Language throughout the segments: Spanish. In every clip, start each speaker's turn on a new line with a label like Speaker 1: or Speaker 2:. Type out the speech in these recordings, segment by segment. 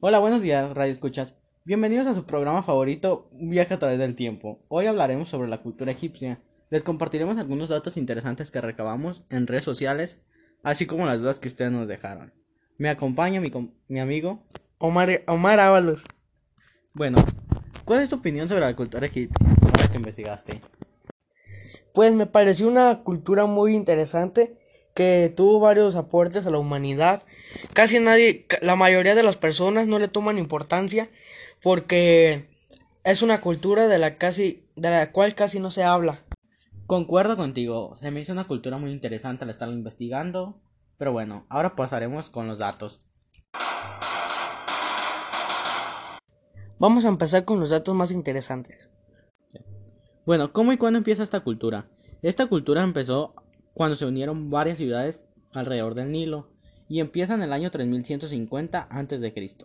Speaker 1: Hola, buenos días, Radio Escuchas. Bienvenidos a su programa favorito, Viaje a través del tiempo. Hoy hablaremos sobre la cultura egipcia. Les compartiremos algunos datos interesantes que recabamos en redes sociales, así como las dudas que ustedes nos dejaron. Me acompaña mi, mi amigo
Speaker 2: Omar, Omar Ábalos.
Speaker 1: Bueno, ¿cuál es tu opinión sobre la cultura egipcia? Ahora que investigaste.
Speaker 2: Pues me pareció una cultura muy interesante que tuvo varios aportes a la humanidad. Casi nadie, la mayoría de las personas no le toman importancia porque es una cultura de la casi de la cual casi no se habla.
Speaker 1: Concuerdo contigo, se me hizo una cultura muy interesante al estarlo investigando, pero bueno, ahora pasaremos con los datos.
Speaker 2: Vamos a empezar con los datos más interesantes.
Speaker 1: Bueno, ¿cómo y cuándo empieza esta cultura? Esta cultura empezó cuando se unieron varias ciudades alrededor del Nilo y empieza en el año 3150 a.C.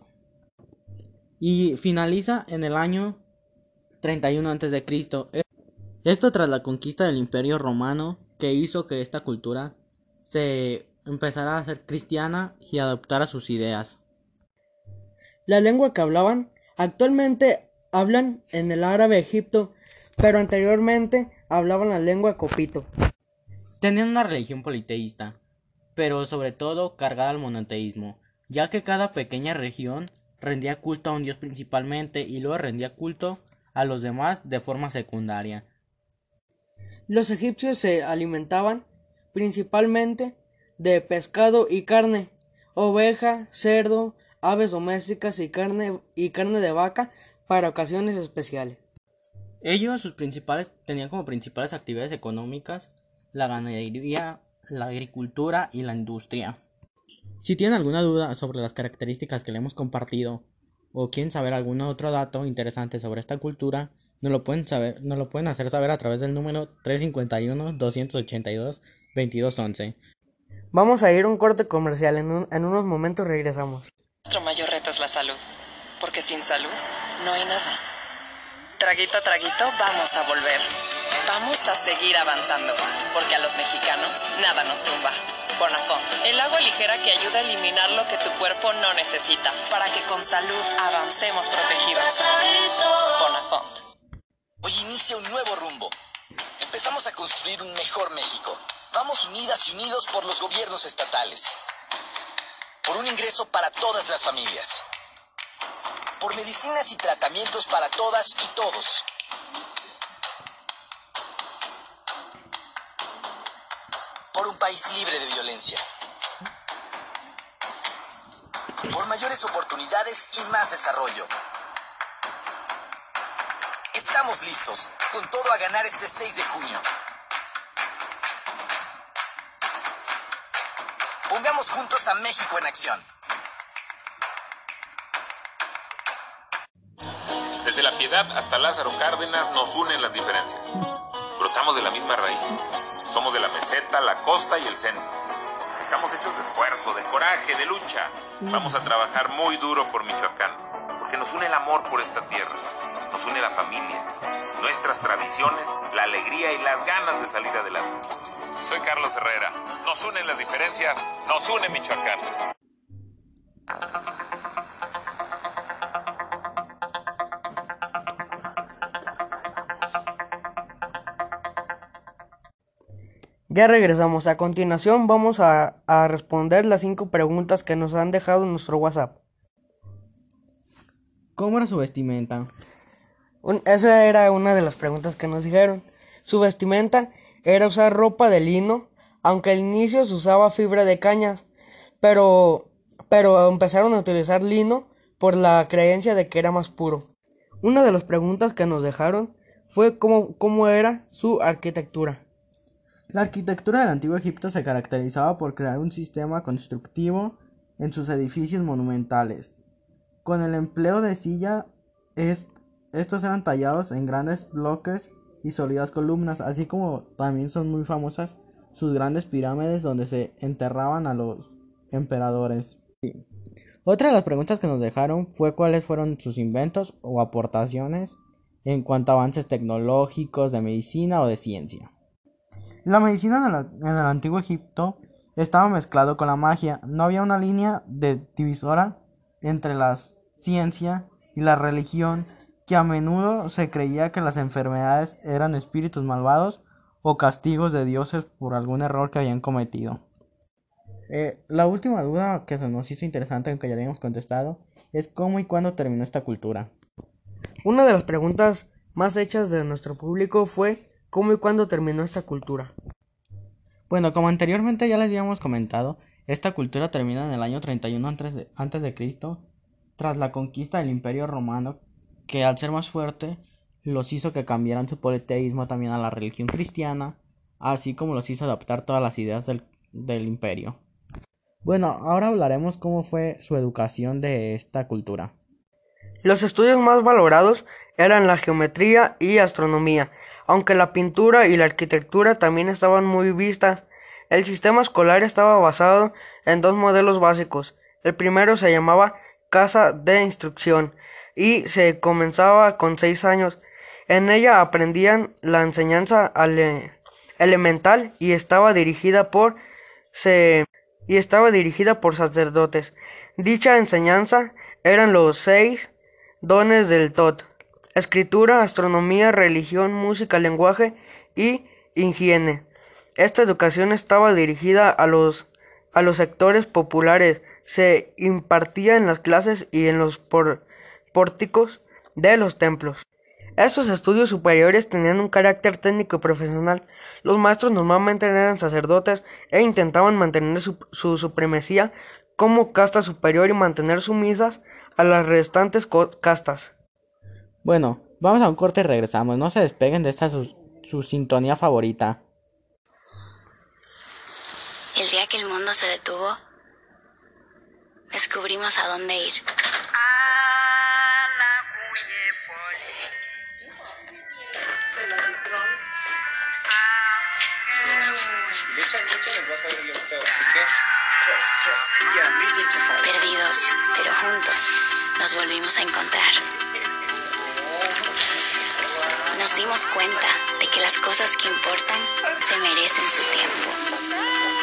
Speaker 1: y finaliza en el año 31 a.C. Esto tras la conquista del Imperio Romano que hizo que esta cultura se empezara a ser cristiana y adoptara sus ideas.
Speaker 2: La lengua que hablaban actualmente hablan en el árabe egipto, pero anteriormente hablaban la lengua copito.
Speaker 1: Tenían una religión politeísta, pero sobre todo cargada al monoteísmo, ya que cada pequeña región rendía culto a un dios principalmente y luego rendía culto a los demás de forma secundaria.
Speaker 2: Los egipcios se alimentaban principalmente de pescado y carne, oveja, cerdo, aves domésticas y carne, y carne de vaca para ocasiones especiales.
Speaker 1: Ellos sus principales tenían como principales actividades económicas la ganadería, la agricultura y la industria. Si tienen alguna duda sobre las características que le hemos compartido o quieren saber algún otro dato interesante sobre esta cultura, nos lo pueden saber, nos lo pueden hacer saber a través del número 351 282 2211.
Speaker 2: Vamos a ir a un corte comercial, en, en unos momentos regresamos.
Speaker 3: Nuestro mayor reto es la salud, porque sin salud no hay nada. Traguito a traguito, vamos a volver. Vamos a seguir avanzando, porque a los mexicanos nada nos tumba. Bonafont, el agua ligera que ayuda a eliminar lo que tu cuerpo no necesita, para que con salud avancemos protegidos. Bonafont.
Speaker 4: Hoy inicia un nuevo rumbo. Empezamos a construir un mejor México. Vamos unidas y unidos por los gobiernos estatales. Por un ingreso para todas las familias. Por medicinas y tratamientos para todas y todos libre de violencia. Por mayores oportunidades y más desarrollo. Estamos listos, con todo a ganar este 6 de junio. Pongamos juntos a México en acción.
Speaker 5: Desde la piedad hasta Lázaro Cárdenas nos unen las diferencias. Brotamos de la misma raíz somos de la meseta, la costa y el centro. Estamos hechos de esfuerzo, de coraje, de lucha. Vamos a trabajar muy duro por Michoacán, porque nos une el amor por esta tierra, nos une la familia, nuestras tradiciones, la alegría y las ganas de salir adelante. Soy Carlos Herrera. Nos unen las diferencias, nos une Michoacán.
Speaker 2: Ya regresamos. A continuación vamos a, responder las cinco preguntas que nos han dejado en nuestro WhatsApp.
Speaker 1: ¿Cómo era su vestimenta?
Speaker 2: esa era una de las preguntas que nos dijeron. Su vestimenta era usar ropa de lino, aunque al inicio se usaba fibra de cañas, pero, pero empezaron a utilizar lino por la creencia de que era más puro. Una de las preguntas que nos dejaron fue cómo, cómo era su arquitectura.
Speaker 1: La arquitectura del antiguo Egipto se caracterizaba por crear un sistema constructivo en sus edificios monumentales. Con el empleo de silla, estos eran tallados en grandes bloques y sólidas columnas, así como también son muy famosas sus grandes pirámides donde se enterraban a los emperadores. Otra de las preguntas que nos dejaron fue cuáles fueron sus inventos o aportaciones en cuanto a avances tecnológicos, de medicina o de ciencia. La medicina en, el antiguo Egipto estaba mezclado con la magia. No había una línea de divisora entre las ciencia y la religión, que a menudo se creía que las enfermedades eran espíritus malvados o castigos de dioses por algún error que habían cometido. Eh, la última duda que se nos hizo interesante, aunque ya habíamos contestado, es cómo y cuándo terminó esta cultura.
Speaker 2: Una de las preguntas más hechas de nuestro público fue cómo y cuándo terminó esta cultura.
Speaker 1: Bueno, como anteriormente ya les habíamos comentado, esta cultura termina en el año 31 antes de, Cristo, tras la conquista del Imperio Romano, que al ser más fuerte los hizo que cambiaran su politeísmo también a la religión cristiana, así como los hizo adaptar todas las ideas del, del imperio. Bueno, ahora hablaremos cómo fue su educación de esta cultura.
Speaker 2: Los estudios más valorados eran la geometría y astronomía, aunque la pintura y la arquitectura también estaban muy vistas. El sistema escolar estaba basado en dos modelos básicos. El primero se llamaba Casa de Instrucción y se comenzaba con seis años. En ella aprendían la enseñanza elemental y estaba dirigida por se y estaba dirigida por sacerdotes. Dicha enseñanza eran los seis dones del TOT, escritura, astronomía, religión, música, lenguaje y higiene. Esta educación estaba dirigida a los, a los sectores populares, se impartía en las clases y en los pórticos de los templos. Estos estudios superiores tenían un carácter técnico y profesional. Los maestros normalmente eran sacerdotes e intentaban mantener su, su supremacía como casta superior y mantener sumisas a las restantes castas.
Speaker 1: Bueno, vamos a un corte y regresamos. No se despeguen de esta su, su sintonía favorita.
Speaker 6: El día que el mundo se detuvo, descubrimos a dónde ir. Perdidos, pero juntos, nos volvimos a encontrar. Dimos cuenta de que las cosas que importan se merecen su tiempo.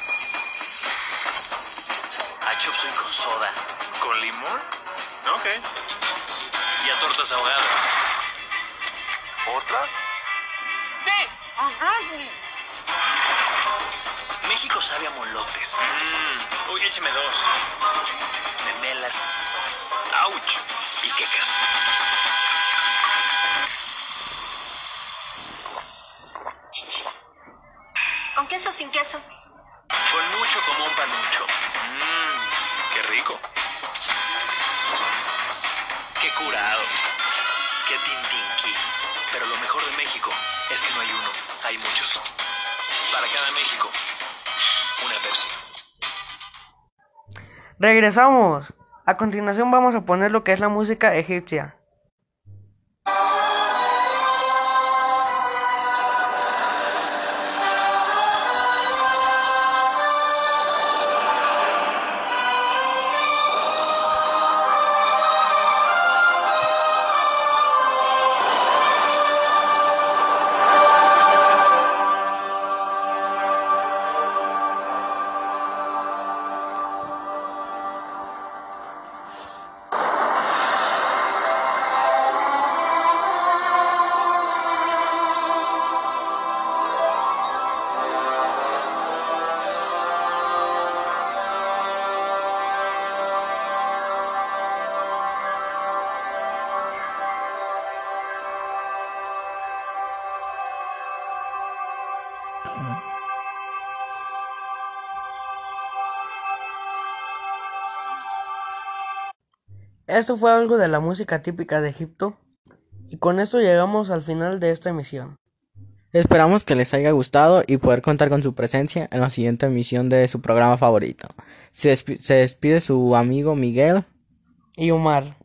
Speaker 4: Chop con soda.
Speaker 5: ¿Con limón? Ok.
Speaker 4: Y a tortas ahogadas.
Speaker 5: ¿Otra?
Speaker 4: México sabe a molotes.
Speaker 5: Mmm. Uy, écheme dos.
Speaker 4: Memelas. ¡Auch! Y quecas. Pero lo mejor de México es que no hay uno, hay muchos. Para cada México, una Pepsi.
Speaker 2: Regresamos. A continuación vamos a poner lo que es la música egipcia. Esto fue algo de la música típica de Egipto y con esto llegamos al final de esta emisión.
Speaker 1: Esperamos que les haya gustado y poder contar con su presencia en la siguiente emisión de su programa favorito. Se, despide su amigo Miguel
Speaker 2: y Omar.